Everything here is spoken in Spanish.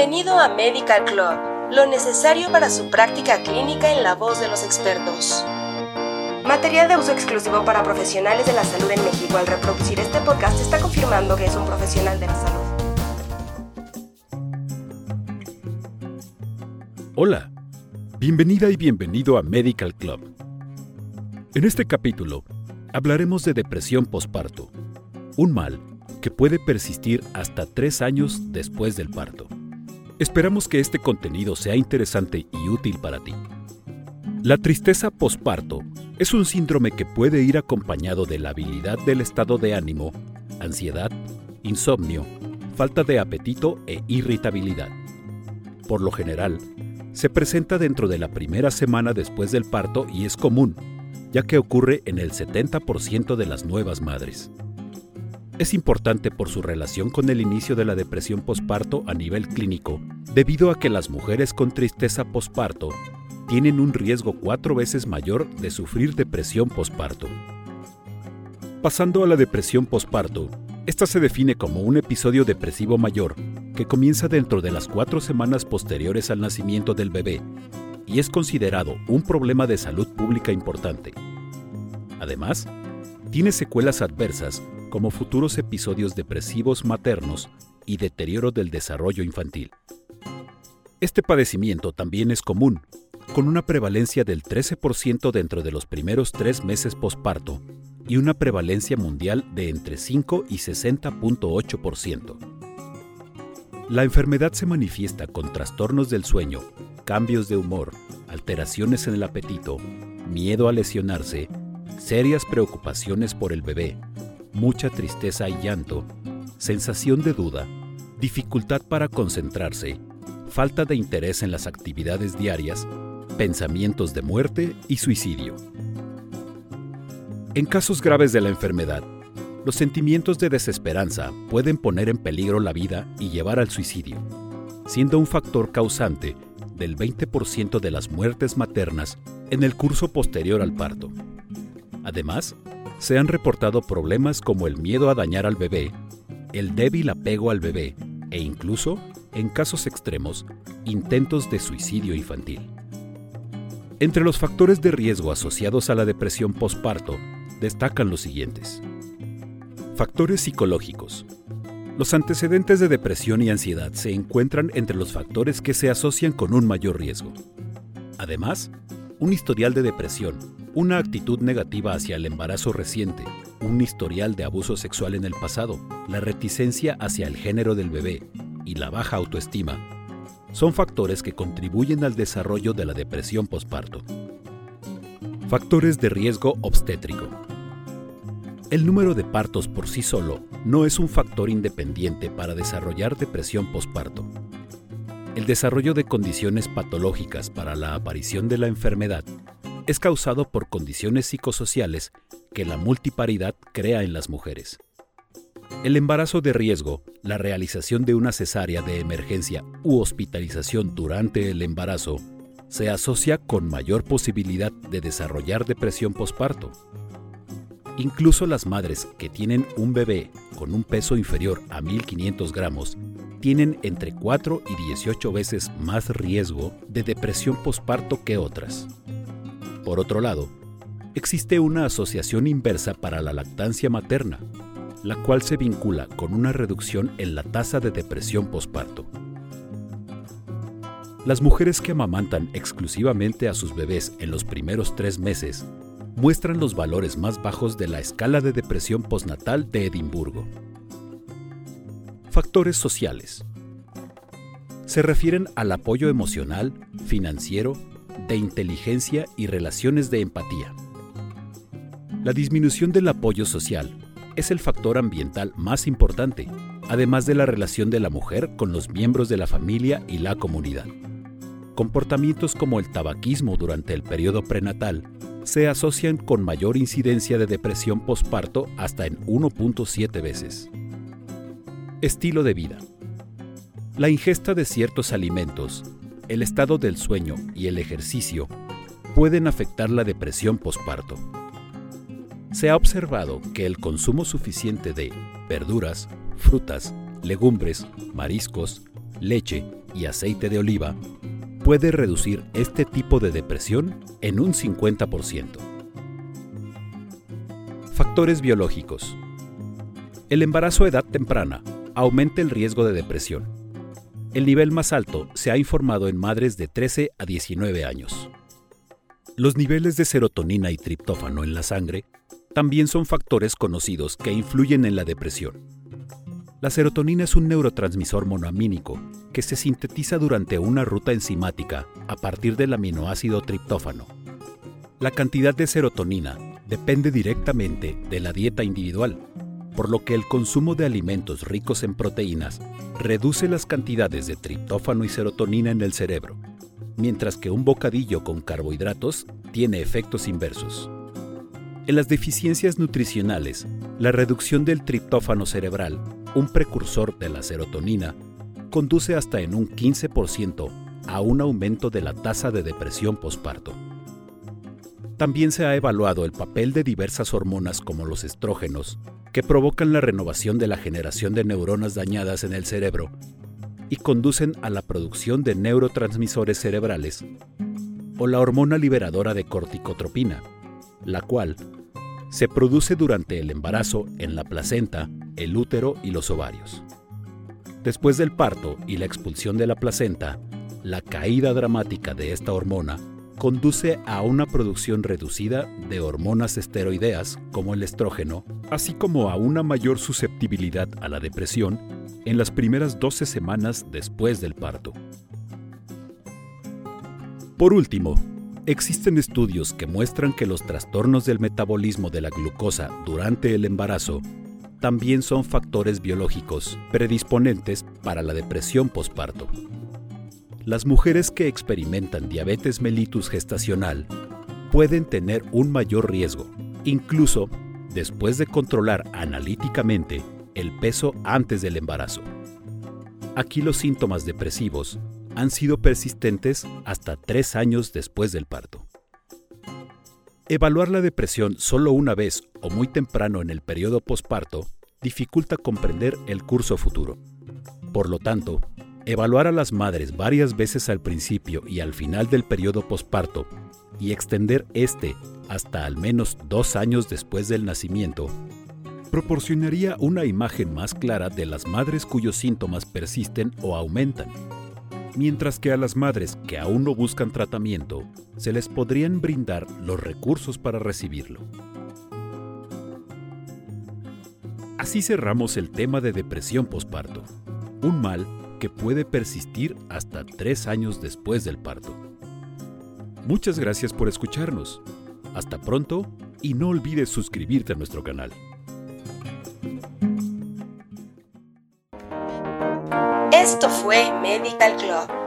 Bienvenido a Medical Club, lo necesario para su práctica clínica en la voz de los expertos. Material de uso exclusivo para profesionales de la salud en México. Al reproducir este podcast está confirmando que es un profesional de la salud. Hola, bienvenida y bienvenido a Medical Club. En este capítulo hablaremos de depresión posparto, un mal que puede persistir hasta tres años después del parto. Esperamos que este contenido sea interesante y útil para ti. La tristeza posparto es un síndrome que puede ir acompañado de la habilidad del estado de ánimo, ansiedad, insomnio, falta de apetito e irritabilidad. Por lo general, se presenta dentro de la primera semana después del parto y es común, ya que ocurre en el 70% de las nuevas madres. Es importante por su relación con el inicio de la depresión posparto a nivel clínico, debido a que las mujeres con tristeza posparto tienen un riesgo cuatro veces mayor de sufrir depresión posparto. Pasando a la depresión posparto, esta se define como un episodio depresivo mayor que comienza dentro de las cuatro semanas posteriores al nacimiento del bebé y es considerado un problema de salud pública importante. Además, tiene secuelas adversas como futuros episodios depresivos maternos y deterioro del desarrollo infantil. Este padecimiento también es común, con una prevalencia del 13% dentro de los primeros tres meses posparto y una prevalencia mundial de entre 5 y 60.8%. La enfermedad se manifiesta con trastornos del sueño, cambios de humor, alteraciones en el apetito, miedo a lesionarse, serias preocupaciones por el bebé, mucha tristeza y llanto, sensación de duda, dificultad para concentrarse, falta de interés en las actividades diarias, pensamientos de muerte y suicidio. En casos graves de la enfermedad, los sentimientos de desesperanza pueden poner en peligro la vida y llevar al suicidio, siendo un factor causante del 20% de las muertes maternas en el curso posterior al parto. Además, se han reportado problemas como el miedo a dañar al bebé, el débil apego al bebé e incluso, en casos extremos, intentos de suicidio infantil. Entre los factores de riesgo asociados a la depresión postparto destacan los siguientes. Factores psicológicos. Los antecedentes de depresión y ansiedad se encuentran entre los factores que se asocian con un mayor riesgo. Además, un historial de depresión, una actitud negativa hacia el embarazo reciente, un historial de abuso sexual en el pasado, la reticencia hacia el género del bebé y la baja autoestima son factores que contribuyen al desarrollo de la depresión posparto. Factores de riesgo obstétrico. El número de partos por sí solo no es un factor independiente para desarrollar depresión posparto. El desarrollo de condiciones patológicas para la aparición de la enfermedad es causado por condiciones psicosociales que la multiparidad crea en las mujeres. El embarazo de riesgo, la realización de una cesárea de emergencia u hospitalización durante el embarazo, se asocia con mayor posibilidad de desarrollar depresión posparto. Incluso las madres que tienen un bebé con un peso inferior a 1500 gramos tienen entre 4 y 18 veces más riesgo de depresión posparto que otras. Por otro lado, existe una asociación inversa para la lactancia materna, la cual se vincula con una reducción en la tasa de depresión posparto. Las mujeres que amamantan exclusivamente a sus bebés en los primeros tres meses muestran los valores más bajos de la escala de depresión postnatal de Edimburgo. Factores sociales. Se refieren al apoyo emocional, financiero de inteligencia y relaciones de empatía. La disminución del apoyo social es el factor ambiental más importante, además de la relación de la mujer con los miembros de la familia y la comunidad. Comportamientos como el tabaquismo durante el periodo prenatal se asocian con mayor incidencia de depresión posparto hasta en 1.7 veces. Estilo de vida. La ingesta de ciertos alimentos el estado del sueño y el ejercicio pueden afectar la depresión posparto. Se ha observado que el consumo suficiente de verduras, frutas, legumbres, mariscos, leche y aceite de oliva puede reducir este tipo de depresión en un 50%. Factores biológicos. El embarazo a edad temprana aumenta el riesgo de depresión. El nivel más alto se ha informado en madres de 13 a 19 años. Los niveles de serotonina y triptófano en la sangre también son factores conocidos que influyen en la depresión. La serotonina es un neurotransmisor monoamínico que se sintetiza durante una ruta enzimática a partir del aminoácido triptófano. La cantidad de serotonina depende directamente de la dieta individual, por lo que el consumo de alimentos ricos en proteínas reduce las cantidades de triptófano y serotonina en el cerebro, mientras que un bocadillo con carbohidratos tiene efectos inversos. En las deficiencias nutricionales, la reducción del triptófano cerebral, un precursor de la serotonina, conduce hasta en un 15% a un aumento de la tasa de depresión posparto. También se ha evaluado el papel de diversas hormonas como los estrógenos, que provocan la renovación de la generación de neuronas dañadas en el cerebro y conducen a la producción de neurotransmisores cerebrales, o la hormona liberadora de corticotropina, la cual se produce durante el embarazo en la placenta, el útero y los ovarios. Después del parto y la expulsión de la placenta, la caída dramática de esta hormona conduce a una producción reducida de hormonas esteroideas como el estrógeno, así como a una mayor susceptibilidad a la depresión en las primeras 12 semanas después del parto. Por último, existen estudios que muestran que los trastornos del metabolismo de la glucosa durante el embarazo también son factores biológicos predisponentes para la depresión postparto. Las mujeres que experimentan diabetes mellitus gestacional pueden tener un mayor riesgo, incluso después de controlar analíticamente el peso antes del embarazo. Aquí los síntomas depresivos han sido persistentes hasta tres años después del parto. Evaluar la depresión solo una vez o muy temprano en el periodo posparto dificulta comprender el curso futuro. Por lo tanto, evaluar a las madres varias veces al principio y al final del periodo posparto y extender este hasta al menos dos años después del nacimiento proporcionaría una imagen más clara de las madres cuyos síntomas persisten o aumentan mientras que a las madres que aún no buscan tratamiento se les podrían brindar los recursos para recibirlo. Así cerramos el tema de depresión posparto, un mal que puede persistir hasta tres años después del parto. Muchas gracias por escucharnos. Hasta pronto y no olvides suscribirte a nuestro canal. Esto fue Medical Club